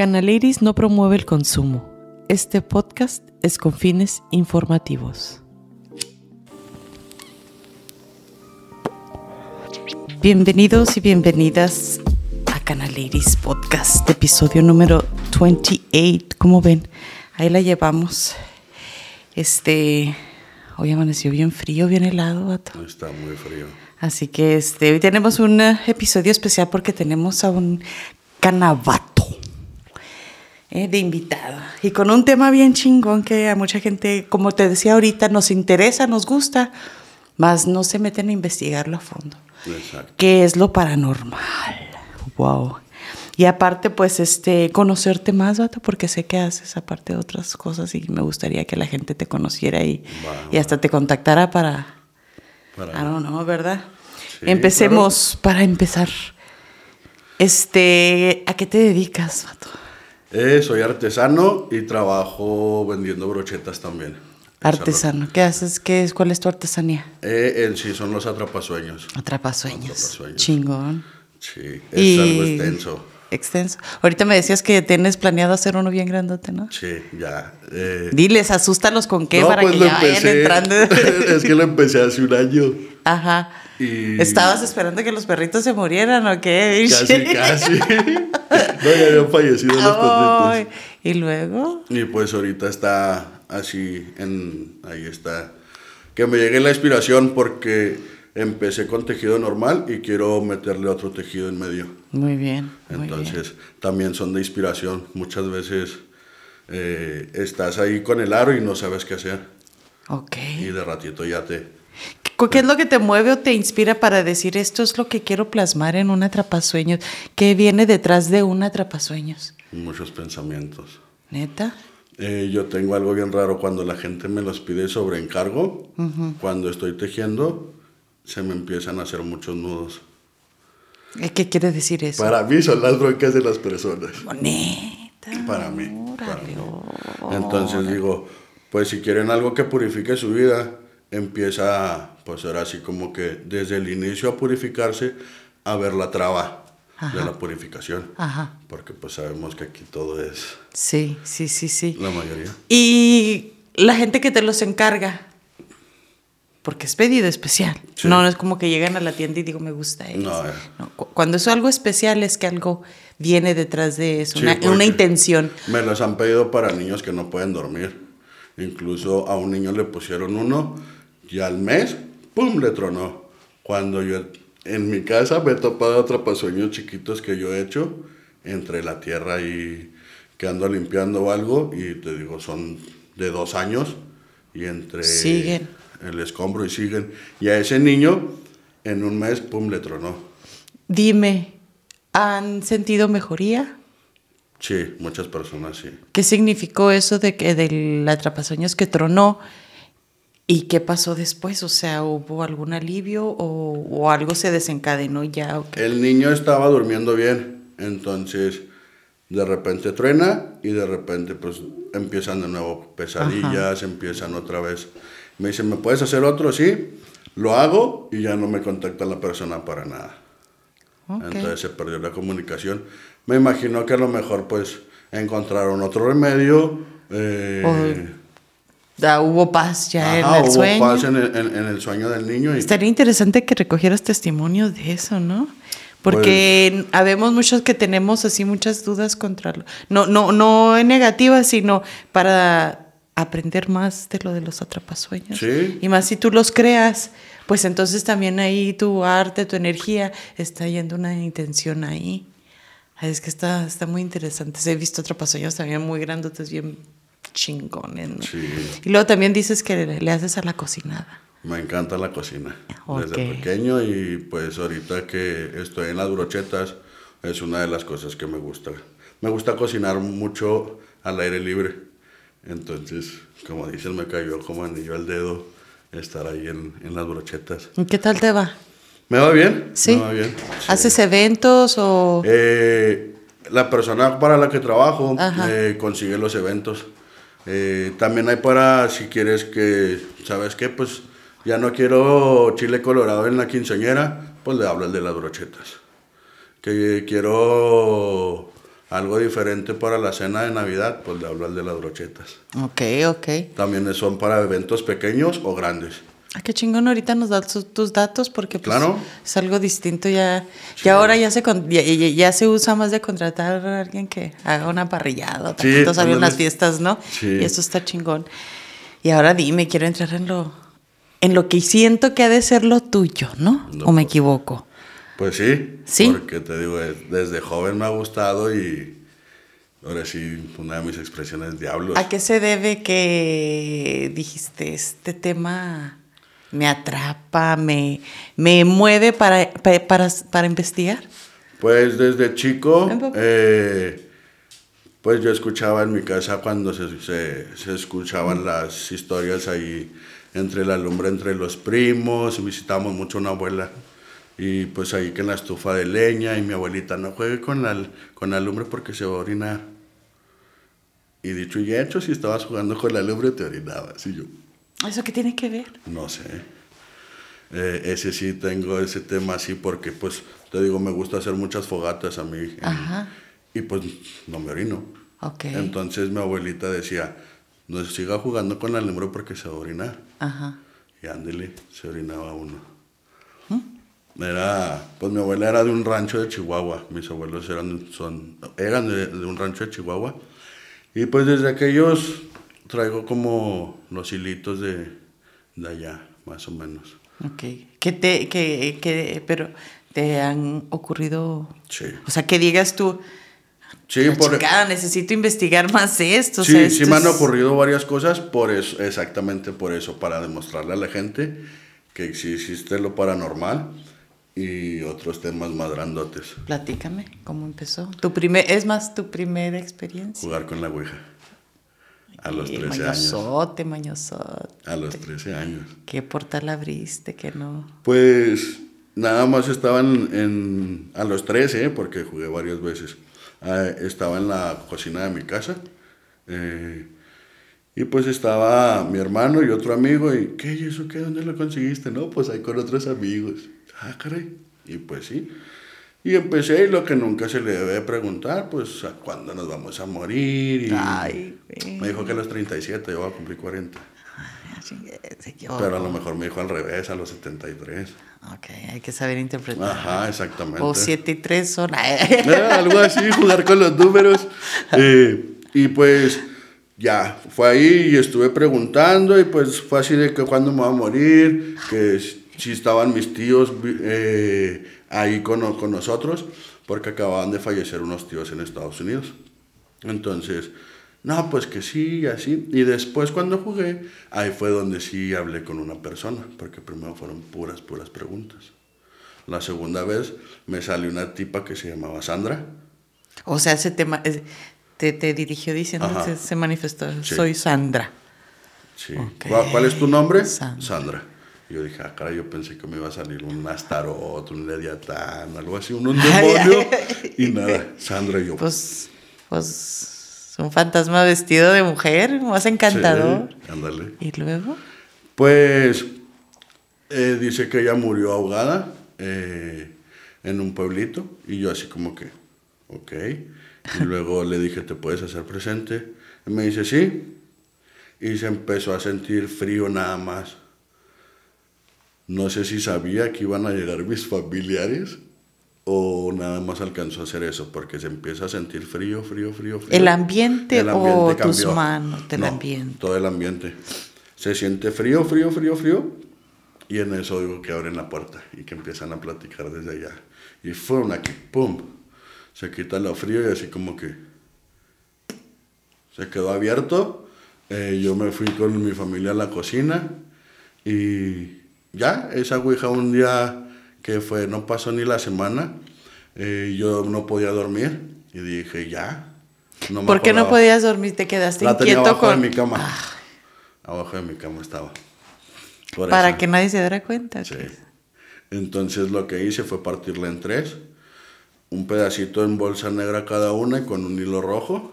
Canaliris no promueve el consumo. Este podcast es con fines informativos. Bienvenidos y bienvenidas a Canaliris Podcast, episodio número 28. Como ven, ahí la llevamos. Este, hoy amaneció bien frío, bien helado, vato. Está muy frío. Así que este, hoy tenemos un eh, episodio especial porque tenemos a un canabato eh, de invitado. Y con un tema bien chingón que a mucha gente, como te decía ahorita, nos interesa, nos gusta, más no se meten a investigarlo a fondo. Exacto. ¿Qué es lo paranormal? Wow. Y aparte, pues, este, conocerte más, vato, porque sé que haces aparte de otras cosas y me gustaría que la gente te conociera y, y hasta te contactara para, Para- I don't know, ¿verdad? Sí, Empecemos para empezar. Este, ¿a qué te dedicas, vato? Eh, soy artesano y trabajo vendiendo brochetas también. Artesano. ¿Qué haces? ¿Qué es? ¿Cuál es tu artesanía? Eh, en sí son los atrapasueños. Atrapasueños. Atrapasueños. Chingón. Sí, es Y- algo extenso. Extenso. Ahorita me decías que tienes planeado hacer uno bien grandote, ¿no? Sí, ya. eh, Diles, asústalos con qué no, para pues que ya vayan empecé- entrando. es que lo empecé hace un año. Ajá. Y- ¿Estabas esperando que los perritos se murieran o qué? Casi, casi. no, ya habían fallecido los perritos. Y luego, Y pues ahorita está así, en, ahí está. Que me llegue la inspiración porque empecé con tejido normal y quiero meterle otro tejido en medio. muy bien. Muy bien. Entonces también son de inspiración. Muchas veces eh, estás ahí con el aro y no sabes qué hacer. Ok. Y de ratito ya te... ¿Qué es lo que te mueve o te inspira para decir esto es lo que quiero plasmar en un atrapasueños? ¿Qué viene detrás de un atrapasueños? Muchos pensamientos. ¿Neta? Eh, yo tengo algo bien raro cuando la gente me los pide sobre encargo. Cuando estoy tejiendo, se me empiezan a hacer muchos nudos. ¿Eh, ¿Qué quiere decir eso? Para mí son las broncas de las personas. Neta. Para mí. para mí. Entonces digo, pues si quieren algo que purifique su vida, empieza, pues ahora así como que desde el inicio a purificarse, a ver la traba de la purificación. Ajá. Porque pues sabemos que aquí todo es Sí, sí, sí, sí. la mayoría. Y la gente que te los encarga, porque es pedido especial. Sí. No, no es como que llegan a la tienda y digo, me gusta eso. No, eh. No, cu- cuando es algo especial es que algo viene detrás de eso, Sí, una, una intención. Me los han pedido para niños que no pueden dormir. Incluso a un niño le pusieron uno y al mes, ¡pum!, le tronó. Cuando yo en mi casa me he topado atrapasueños chiquitos que yo he hecho entre la tierra y que ando limpiando o algo y te digo, son de dos años y entre Siguen. el escombro y siguen. Y a ese niño en un mes, ¡pum!, le tronó. Dime, ¿han sentido mejoría? Sí, muchas personas sí. ¿Qué significó eso de que del atrapasueños que tronó? ¿Y qué pasó después? O sea, ¿hubo algún alivio o, o algo se desencadenó ya? El niño estaba durmiendo bien, entonces de repente truena y de repente pues empiezan de nuevo pesadillas, empiezan otra vez. Me dice, ¿me puedes hacer otro? Sí, lo hago y ya no me contacta la persona para nada. Ok. Entonces se perdió la comunicación. Me imagino que a lo mejor pues encontraron otro remedio. eh, Ya hubo paz ya ajá, en el hubo sueño. paz en el, en- en el sueño del niño. Y, Estaría interesante que recogieras testimonios de eso, ¿no? Porque Pues habemos muchos que tenemos así muchas dudas contra lo. No, no, no en negativa, sino para aprender más de lo de los atrapasueños. Sí. Y más si tú los creas, pues entonces también ahí tu arte, tu energía, está yendo una intención ahí. Es que está, está muy interesante. He visto atrapasueños también muy grandotes, bien chingones. ¿no? Sí. Y luego también dices que le, le haces a la cocinada. Me encanta la cocina Ok. desde pequeño y pues ahorita que estoy en las brochetas es una de las cosas que me gusta. Me gusta cocinar mucho al aire libre. Entonces, como dices, me cayó como anillo al dedo estar ahí en, en las brochetas. ¿Y qué tal te va? ¿Me va bien? Sí. Me va bien. sí. ¿Haces eventos o...? Eh, la persona para la que trabajo eh, consigue los eventos. Eh, también hay para, si quieres que, ¿sabes qué? Pues ya no quiero chile colorado en la quinceañera, pues le hablo al de las brochetas. Que quiero algo diferente para la cena de Navidad, pues le hablo al de las brochetas. Ok, ok. También son para eventos pequeños o grandes. Ah, qué chingón, ahorita nos das tus- datos porque pues, Claro. es algo distinto ya. Ya ahora ya se, ya, ya- ya se usa más de contratar a alguien que haga una parrillada, Sí, ándale. fiestas, ¿no? Sí. Y eso está chingón. Y ahora dime, quiero entrar en lo, en lo que siento que ha de ser lo tuyo, ¿no? No, ¿O me pues. equivoco? Pues sí, ¿Sí? porque te digo, eh, desde joven me ha gustado y ahora sí, una de mis expresiones diablos. ¿A qué se debe que dijiste, este tema me atrapa, me, me mueve para, pa- para, para investigar? Pues desde chico, eh, pues yo escuchaba en mi casa cuando se, se, se escuchaban las historias ahí entre la lumbre, entre los primos, visitábamos mucho a una abuela. Y pues ahí que en la estufa de leña y mi abuelita no juegue con la, con la lumbre porque se va a orinar. Y dicho y hecho, si estabas jugando con la lumbre te orinabas. Y yo, ¿Eso qué tiene que ver? no sé. Eh, ese sí tengo ese tema así porque pues te digo, me gusta hacer muchas fogatas a mí. en- Ajá. Y pues no me orino. Ok. Entonces mi abuelita decía, no siga jugando con la lumbre porque se va a orinar. Ajá. Y ándele, se orinaba uno. Era, pues mi abuela era de un rancho de Chihuahua. Mis abuelos eran, son, eran de, de un rancho de Chihuahua. Y pues desde aquellos traigo como los hilitos de, de allá, más o menos. Ok. ¿Qué te, que, que, pero te han ocurrido, Sí. o sea, que digas tú, Sí, "La por, chingada, necesito investigar más esto. o sí, sea, sí esto me han ocurrido varias cosas, por eso, exactamente por eso, para demostrarle a la gente que sí existe lo paranormal y otros temas más grandotes. Platícame, ¿cómo empezó? Tu primer, es más, tu primera experiencia. Jugar con la Ouija. A los Y 13 años. mañosote, mañosote. A los 13 años. ¿Qué portal abriste? Que no. Pues nada más estaba en, en- a los 13, ¿eh? porque jugué varias veces. Ah, estaba en la cocina de mi casa. eh, y pues estaba mi hermano y otro amigo. ¿Y qué? ¿Y eso qué? ¿Dónde lo conseguiste? No, pues ahí con otros amigos. Ah, caray. Y pues sí. Y empecé y lo que nunca se le debe preguntar, pues a cuándo nos vamos a morir. Y Ay, güey. me dijo que a los 37, yo voy a cumplir 40. Ay, chingue, se equivocó. Pero a lo mejor me dijo al revés, a los 73. Ok, hay que saber interpretar. Ajá, exactamente. O 7 y 3 son. Eh, algo así, jugar con los números. Eh, y pues ya, fue ahí y estuve preguntando y pues fue así de que cuándo me va a morir, que si estaban mis tíos eh, ahí con, con nosotros, porque acababan de fallecer unos tíos en Estados Unidos. Entonces, no, pues que sí, así. Y después cuando jugué, ahí fue donde sí hablé con una persona, porque primero fueron puras, puras preguntas. La segunda vez me salió una tipa que se llamaba Sandra. O sea, se te, ma- eh, te, te dirigió diciendo, se, se manifestó. Sí. Soy Sandra. Sí. Ok. ¿Cuál, es tu nombre? Sandra. Y yo dije, ah, caray, yo pensé que me iba a salir un Astarot, un Leviatán, algo así, un, un demonio. y nada, Sandra y yo. Pues, pues, un fantasma vestido de mujer, más encantador. Sí, ándale. Y luego, Pues eh, dice que ella murió ahogada eh, en un pueblito y yo así como que, ok. Y luego le dije, ¿te puedes hacer presente? Y me dice, sí. Y se empezó a sentir frío nada más. No sé si sabía que iban a llegar mis familiares o nada más alcanzó a hacer eso, porque se empieza a sentir frío, frío, frío, frío. ¿El ambiente o tus manos del No, ambiente? Todo el ambiente. Se siente frío, frío, frío, frío. Y en eso digo que abren la puerta y que empiezan a platicar desde allá. Y fue una que, ¡pum! Se quita lo frío y así como que se quedó abierto. Eh, yo me fui con mi familia a la cocina y ya, esa ouija un día que fue, no pasó ni la semana, eh, yo no podía dormir y dije, ya. No me ¿por qué no podías dormir? Te quedaste La tenía inquieto abajo con... de mi cama. Abajo de mi cama estaba. Por Para eso. que nadie se diera cuenta. Sí. que- Entonces lo que hice fue partirla en tres. Un pedacito en bolsa negra cada una y con un hilo rojo.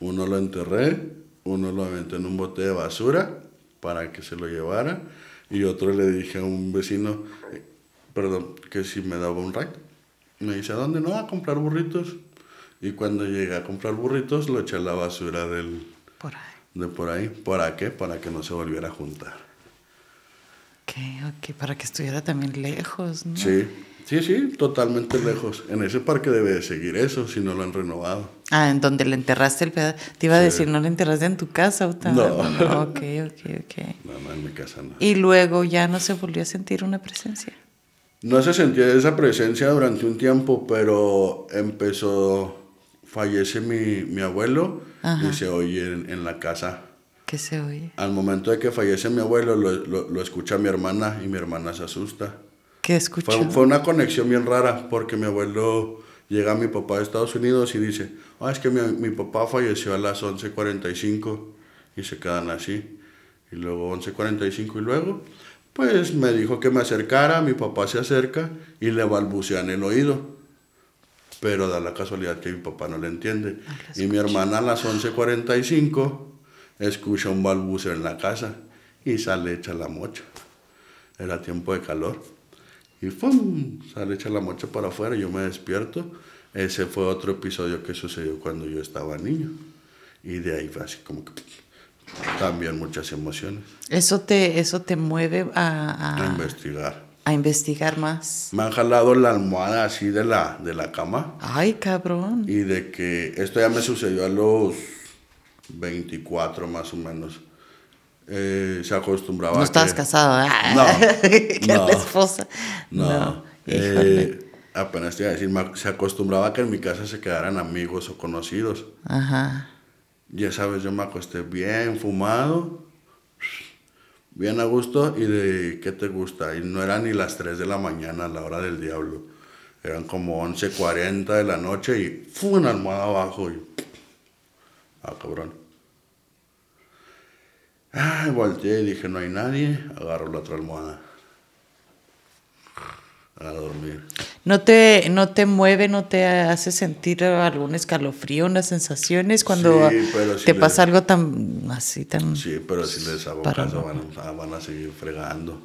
Uno lo enterré, uno lo aventé en un bote de basura para que se lo llevara. Y otro le dije a un vecino, eh, perdón, que si me daba un ride. Me dice, ¿a dónde? No, a comprar burritos. Y cuando llegué a comprar burritos, lo eché a la basura del, Por ahí. de por ahí. ¿Para qué? Para que no se volviera a juntar. Ok, ok, para que estuviera también lejos, ¿no? Sí, sí, sí, totalmente lejos. En ese parque debe de seguir eso, si no lo han renovado. Ah, en donde le enterraste el pedazo. Te iba a decir, no le enterraste en tu casa, Uta? No. Ok, ok, ok. No, no, en mi casa no. Y luego ya no se volvió a sentir una presencia. No se sentía esa presencia durante un tiempo, pero empezó, fallece mi, mi abuelo Ajá. y se oye en, en la casa. ¿Qué se oye? Al momento de que fallece mi abuelo, lo, lo- lo escucha mi hermana y mi hermana se asusta. ¿Qué escuchó? Fue, fue una conexión bien rara porque mi abuelo llega a mi papá de Estados Unidos y dice, ah, es que mi, mi papá falleció a las 11.45 y se quedan así. Y luego 11.45 y luego, pues me dijo que me acercara, mi papá se acerca y le balbucea en el oído. Pero da la casualidad que mi papá no le entiende. y mi hermana a las 11.45 escucha un balbuceo en la casa y sale hecha la mocha. Era tiempo de calor. Y ¡fum! Sale hecha la mocha para afuera, yo me despierto. Ese fue otro episodio que sucedió cuando yo estaba niño. Y de ahí fue así como que también muchas emociones. Eso te, eso te mueve a, A a, investigar. a investigar más. Me han jalado la almohada así de la, de la cama. Ay, cabrón. Y de que esto ya me sucedió a los 24 más o menos. Eh, se acostumbraba No estabas que- casado. No, que no. la esposa. No, eh, apenas te iba a decir, se acostumbraba a que en mi casa se quedaran amigos o conocidos. Ajá. Ya sabes, yo me acosté bien fumado, bien a gusto y de qué te gusta. Y no eran ni las 3 de la mañana a la hora del diablo. Eran como 11.40 de la noche y fue una almohada abajo y... Ah, cabrón. Ay, volteé y dije, no hay nadie. Agarro la otra almohada. A dormir. ¿No te, ¿No te mueve, no te hace sentir algún escalofrío, unas sensaciones cuando Sí, pero sí te le- pasa algo tan así, tan... Sí, pero si les hago caso van a, van a seguir fregando.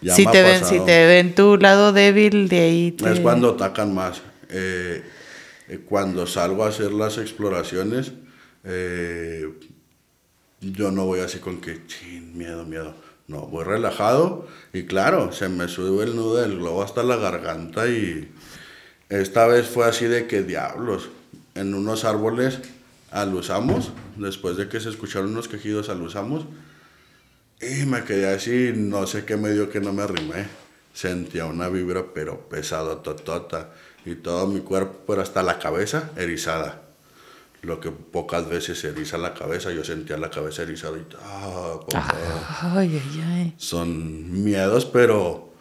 Ya si, te ven, si te ven tu lado débil, de ahí te... Es cuando atacan más. Eh, eh, cuando salgo a hacer las exploraciones, eh, yo no voy así con que, miedo, miedo. No, voy relajado y claro, se me sube el nudo del globo hasta la garganta y esta vez fue así de que diablos. En unos árboles alusamos, después de que se escucharon unos quejidos alusamos y me quedé así, no sé qué me dio que no me arrimé. Sentía una vibra, pero pesada, totota. Y todo mi cuerpo, pero hasta la cabeza erizada. Lo que pocas veces se eriza la cabeza, yo sentía la cabeza erizada y ah. Ay, ay, ay. Son miedos, pero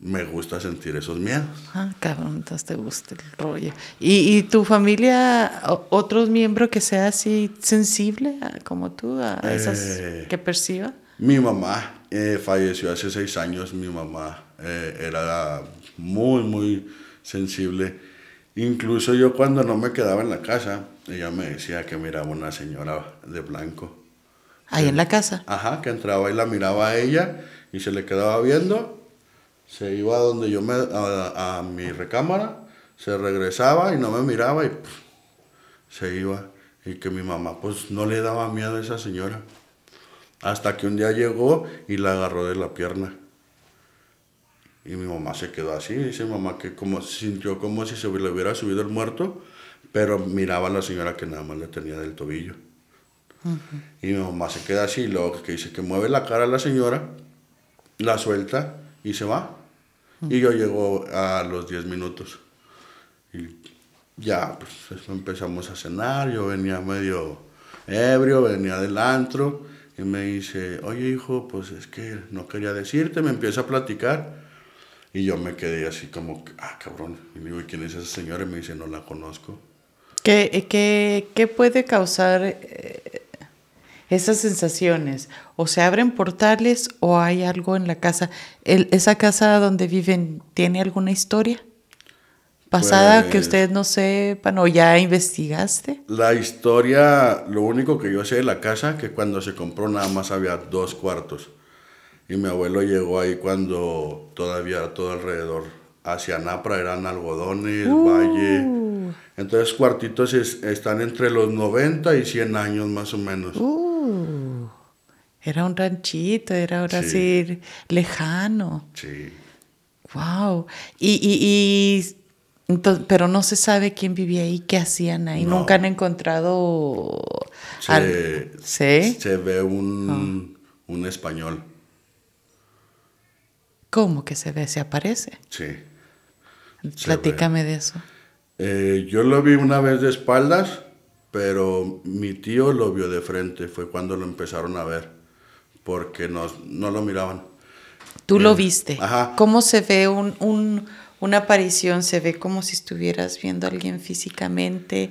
me gusta sentir esos miedos. Ah, cabrón, entonces te gusta el rollo. ¿Y, y tu familia, o- otros miembros que sea así sensible a- como tú, a esas Eh. que perciba? Mi mamá eh, falleció hace seis años. Mi mamá eh, era muy, muy sensible. Incluso yo cuando no me quedaba en la casa, ella me decía que miraba una señora de blanco. Ahí en la casa. Ajá, que entraba y la miraba a ella y se le quedaba viendo. Se iba a donde yo me, a, a mi recámara, se regresaba y no me miraba y se iba. Y que mi mamá pues no le daba miedo a esa señora. Hasta que un día llegó y la agarró de la pierna. Y mi mamá se quedó así, dice mi mamá que como sintió como si se le hubiera subido el muerto, pero miraba a la señora que nada más le tenía del tobillo. Y mi mamá se queda así, y luego que dice que mueve la cara a la señora, la suelta y se va. Y yo llego a los 10 minutos. Y ya, pues empezamos a cenar, yo venía medio ebrio, venía del antro, y me dice, oye hijo, pues es que no quería decirte, me empieza a platicar. Y yo me quedé así como, que, ah, cabrón. Y digo, ¿y quién es esa señora? Y me dice, no la conozco. ¿Qué, qué, qué puede causar eh, esas sensaciones? ¿O se abren portales o hay algo en la casa? El- ¿Esa casa donde viven tiene alguna historia pasada que Pues- ustedes no sepan o ya investigaste? La historia, lo único que yo sé de la casa, que cuando se compró nada más había dos cuartos. Y mi abuelo llegó ahí cuando todavía todo alrededor hacia Napra eran algodones, valle. Entonces cuartitos es- están entre los 90 y 100 años más o menos. Uh, era un ranchito, era ahora Sí. sí lejano. Sí. Wow. Y, y, y entonces, pero no se sabe quién vivía ahí, qué hacían ahí. No. Nunca han encontrado. Se, ¿Sí? se ve un, un español. ¿Cómo que se ve? ¿Se aparece? Sí. Platícame de eso. Eh, yo lo vi una vez de espaldas, pero mi tío lo vio de frente. Fue cuando lo empezaron a ver, porque no, no lo miraban. Tú lo Eh, viste. ajá. ¿Cómo se ve un, un- una aparición? ¿Se ve como si estuvieras viendo a alguien físicamente?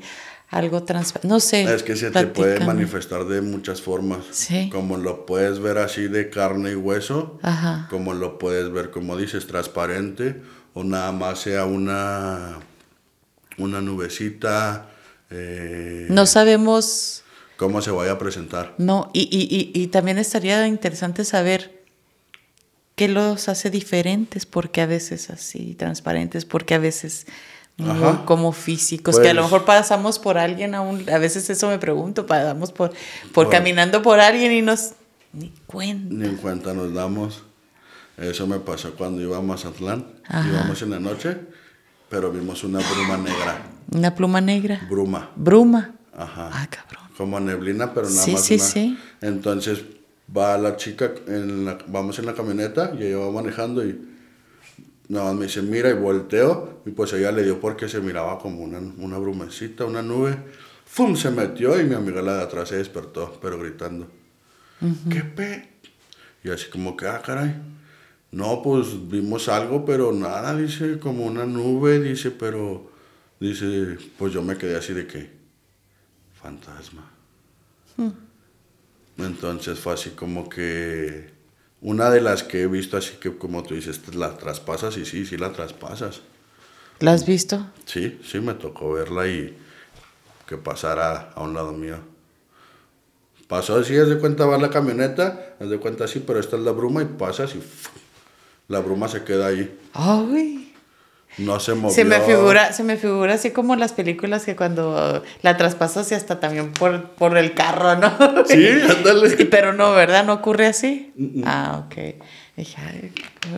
Algo transparente. No sé. Es que se te puede manifestar de muchas formas. Sí. Como lo puedes ver así de carne y hueso, Ajá. como lo puedes ver, como dices, transparente, o nada más sea una, una nubecita, eh, No sabemos. cómo se vaya a presentar. No, y, y, y, y también estaría interesante saber qué los hace diferentes, porque a veces así, transparentes, porque a veces muy Ajá. como físicos, que a lo Pues- mejor pasamos por alguien aún, a veces eso me pregunto, pasamos por, por Bueno. caminando por alguien y nos ni cuenta. Ni en cuenta nos damos. Eso me pasó cuando iba a Mazatlán. Ajá. Íbamos en la noche, pero vimos una bruma negra. Una pluma negra. Bruma. Bruma. Ajá. Ah, cabrón. Como neblina, pero nada Sí, más sí, una. sí. Entonces va la chica, en la- vamos en la camioneta y ella va manejando y nada más me dice, mira y volteo y pues ella le dio porque se miraba como una, una brumecita, una nube. ¡Fum! Se metió y mi amiga la de atrás se despertó, pero gritando. ¿Qué pe? Y así como que, ah, caray. No, pues vimos algo, pero nada, dice, como una nube, dice, pero, dice, pues yo me quedé así de que, fantasma. Entonces fue así como que, una de las que he visto así que, como tú dices, la traspasas y sí, sí la traspasas. ¿La has visto? Sí, sí me tocó verla y que pasara a un lado mío. Pasó así, haz de cuenta, va la camioneta, haz de cuenta así, pero esta es la bruma y pasas y ¡fu! la bruma se queda ahí. Ay. No se movió. Se me figura, se me figura así como las películas que cuando la traspasas y hasta también por, por el carro, ¿no? Sí, ándale. Pero no, ¿verdad? ¿No ocurre así? Ah, ok. Dije,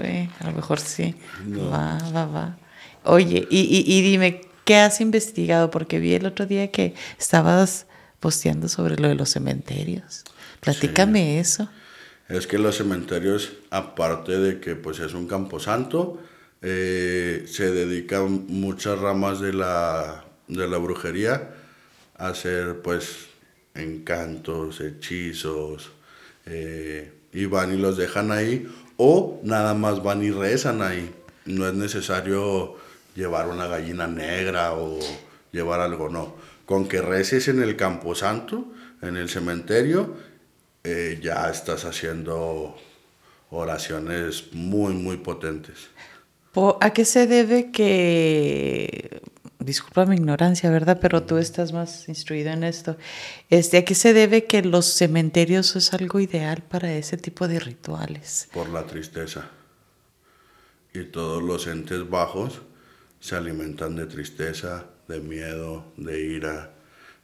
ay, a lo mejor sí. Va, va, va. Oye, y, y, y dime, ¿qué has investigado? Porque vi el otro día que estabas posteando sobre lo de los cementerios. Platícame eso. Es que los cementerios, aparte de que pues es un camposanto, eh, se dedican muchas ramas de la, de la brujería a hacer pues encantos, hechizos, eh, y van y los dejan ahí, o nada más van y rezan ahí. No es necesario llevar una gallina negra o llevar algo, no. Con que reces en el camposanto, en el cementerio, eh, ya estás haciendo oraciones muy, muy potentes. ¿A qué se debe que, disculpa mi ignorancia, ¿verdad? Pero tú estás más instruido en esto. Este, ¿A qué se debe que los cementerios es algo ideal para ese tipo de rituales? por la tristeza. Y todos los entes bajos se alimentan de tristeza, de miedo, de ira.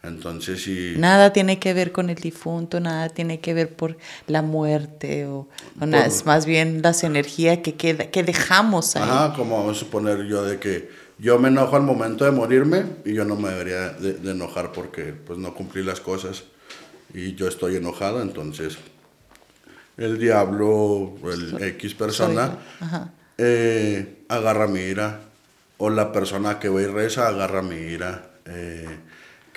Entonces, si... Nada tiene que ver con el difunto, nada tiene que ver por la muerte o, o nada, Por- es más bien las energías que, queda, que dejamos ahí. Ajá, como vamos a suponer yo de que yo me enojo al momento de morirme y yo no me debería de, de enojar porque pues no cumplí las cosas y yo estoy enojado, entonces el diablo, el X persona, eh, agarra mi ira o la persona que va y reza agarra mi ira. eh,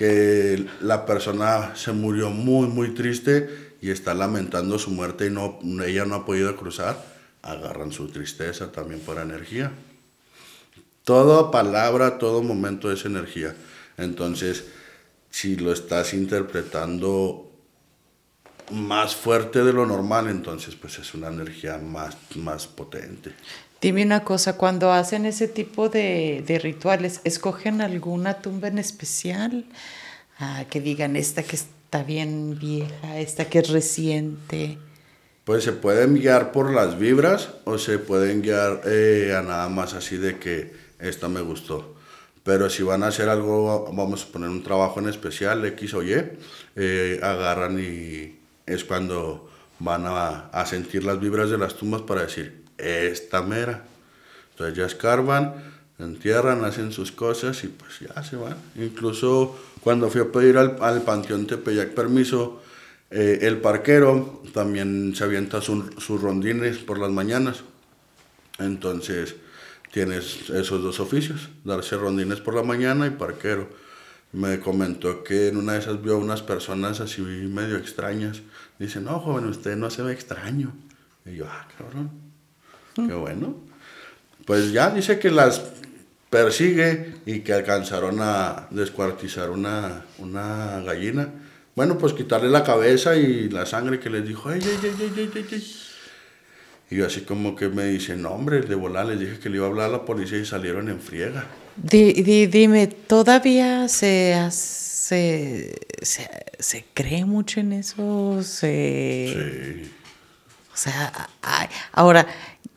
que la persona se murió muy, muy triste y está lamentando su muerte y no, ella no ha podido cruzar, agarran su tristeza también por energía. Toda palabra, todo momento es energía. Entonces, si lo estás interpretando más fuerte de lo normal, entonces pues es una energía más, más potente. Dime una cosa, cuando hacen ese tipo de, de rituales, ¿escogen alguna tumba en especial? Ah, que digan esta que está bien vieja, esta que es reciente. Pues se pueden guiar por las vibras o se pueden guiar eh, a nada más así de que esta me gustó. Pero si van a hacer algo, vamos a poner un trabajo en especial, X o Y, eh, agarran y es cuando van a, a sentir las vibras de las tumbas para decir, esta mera. Entonces ya escarban, entierran, hacen sus cosas y pues ya se van. Incluso cuando fui a pedir al, al Panteón Tepeyac permiso, eh, el parquero también se avienta su- sus rondines por las mañanas. Entonces tienes esos dos oficios, darse rondines por la mañana y parquero. Me comentó que en una de esas vio unas personas así medio extrañas. Dice, no, joven, usted no se ve extraño. Y yo, ah, cabrón, qué bueno. Pues ya dice que las persigue y que alcanzaron a descuartizar una, una gallina. Bueno, pues quitarle la cabeza y la sangre que les dijo, ¡ay, ay, ay, ay, ay, ay, ay". Y yo así como que me dice, no, hombre, de volar les dije que le iba a hablar a la policía y salieron en friega. Di- di- dime, ¿todavía se, hace, se, se cree mucho en eso? Se, Sí. O sea, ay, ahora,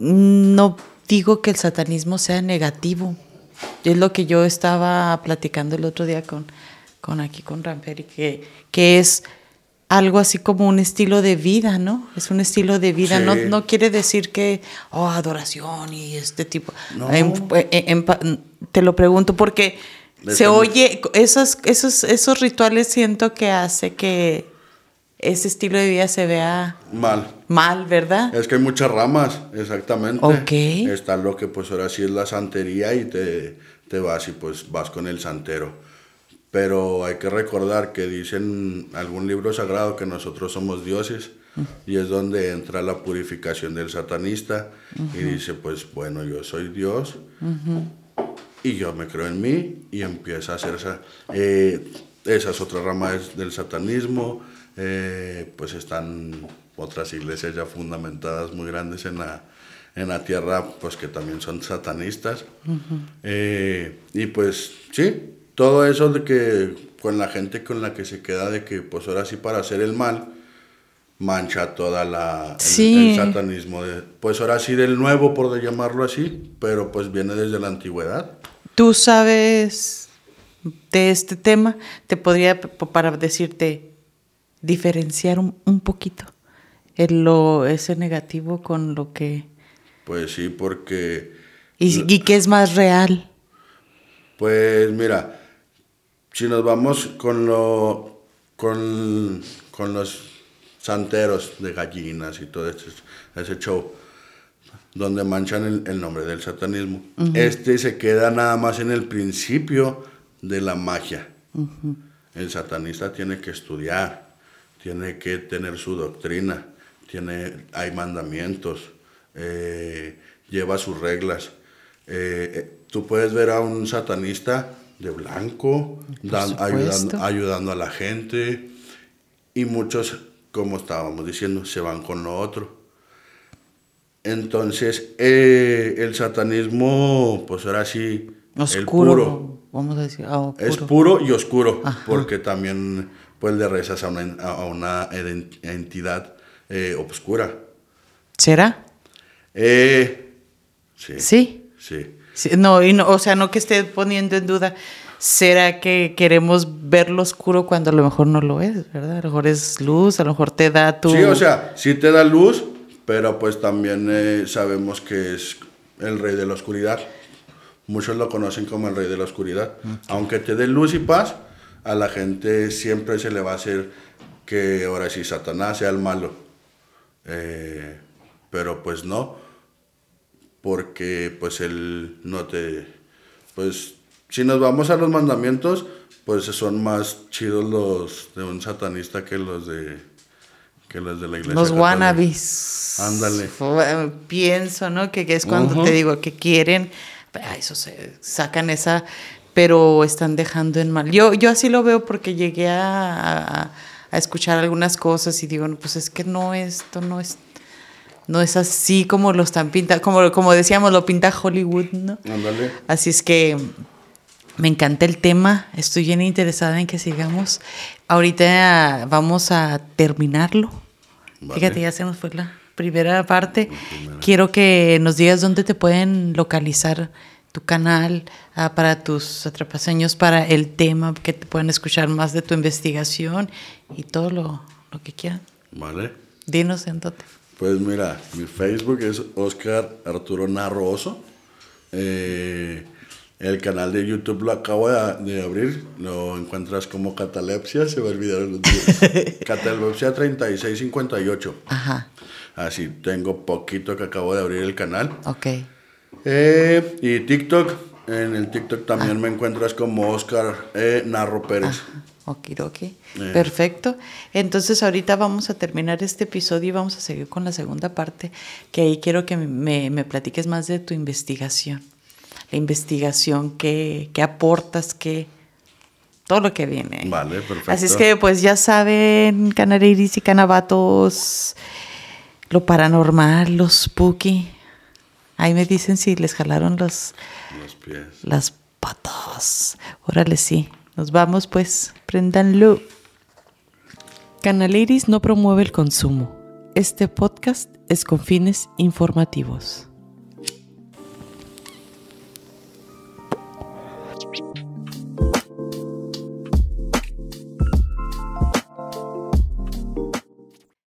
no digo que el satanismo sea negativo. Es lo que yo estaba platicando el otro día con, con aquí, con Ramperi, que, que es algo así como un estilo de vida, ¿no? Es un estilo de vida. No, Sí. no quiere decir que, oh, adoración y este tipo. No. En- en- en pa- te lo pregunto porque se oye, esos, esos, esos rituales siento que hace que ese estilo de vida se vea Mal. mal, ¿verdad? Es que hay muchas ramas, exactamente. Ok. Está lo que pues ahora sí es la santería y te, te vas y pues vas con el santero. Pero hay que recordar que dicen algún libro sagrado que nosotros somos dioses y es donde entra la purificación del satanista y dice pues bueno yo soy Dios y yo me creo en mí y empieza a hacer esa, eh, esas otras ramas del satanismo, eh, pues están otras iglesias ya fundamentadas muy grandes en la, en la tierra, pues que también son satanistas. Eh, y pues sí, todo eso de que con la gente con la que se queda de que pues ahora sí para hacer el mal, mancha toda la el- Sí. el, satanismo de, pues ahora sí del nuevo por llamarlo así pero pues viene desde la antigüedad Tú sabes de este tema, te podría, para decirte, diferenciar un, un poquito el, lo, ese negativo con lo que... pues sí porque Y, y que es más real. pues mira si nos vamos con lo con, con los santeros de gallinas y todo ese, ese show donde manchan el, el nombre del satanismo. Este se queda nada más en el principio de la magia. El satanista tiene que estudiar, tiene que tener su doctrina, tiene, hay mandamientos, eh, lleva sus reglas. Eh, eh, tú puedes ver a un satanista de blanco, dan- ayudando, ayudando a la gente, y muchos, como estábamos diciendo, se van con lo otro. Entonces, eh, el satanismo, pues ahora sí, el Oscuro. puro, Vamos a decir, ah, oscuro. es puro y oscuro, Ajá. porque también pues le rezas a una, a una entidad eh, obscura. ¿Será? Eh, sí. Sí. Sí. Sí, No, y no, o sea, no que esté poniendo en duda, ¿será que queremos ver lo oscuro cuando a lo mejor no lo es, verdad? A lo mejor es luz, a lo mejor te da tu... Sí, o sea, sí te da luz, pero pues también eh, sabemos que es el rey de la oscuridad. Muchos lo conocen como el rey de la oscuridad. Aunque te dé luz y paz, a la gente siempre se le va a hacer que ahora sí Satanás sea el malo. Eh, pero pues no, porque pues él no te... Pues si nos vamos a los mandamientos, pues son más chidos los de un satanista que los de que los de la iglesia. Los católica. wannabes. Ándale. Pienso, ¿no? Que, que es cuando te digo que quieren, eso se sacan esa, pero están dejando en mal. Yo, yo así lo veo porque llegué a, a- a escuchar algunas cosas y digo, no, pues es que no, esto no es, no es así como lo están pintando, como, como decíamos, lo pinta Hollywood, ¿no? Ándale. Así es que me encanta el tema, estoy bien interesada en que sigamos. Ahorita vamos a terminarlo. Vale. Fíjate, ya se nos fue la primera parte. Quiero que nos digas dónde te pueden localizar tu canal ah, para tus atrapaseños, para el tema, que te puedan escuchar más de tu investigación y todo lo, lo que quieran. Vale. Dinos en dónde. Pues mira, mi Facebook es Oscar Arturo Narroso. Eh, el canal de YouTube lo acabo de, de abrir, lo encuentras como Catalepsia, se va a olvidar los días. Catalepsia 3658. Ajá, Así, tengo poquito que acabo de abrir el canal. ok. Eh, y TikTok, en el TikTok también me encuentras como Oscar eh, Narro Pérez. Okidoki. Eh. Perfecto. Entonces ahorita vamos a terminar este episodio y vamos a seguir con la segunda parte, que ahí quiero que me, me platiques más de tu investigación. La investigación, qué, qué aportas, qué... Todo lo que viene. Vale, perfecto. Así es que pues ya saben, canariris y canabatos, lo paranormal, los spooky. Ahí me dicen si les jalaron los, Los pies. las patas. Órale, sí. Nos vamos, pues. Préndanlo. Canal Iris no promueve el consumo. Este podcast es con fines informativos.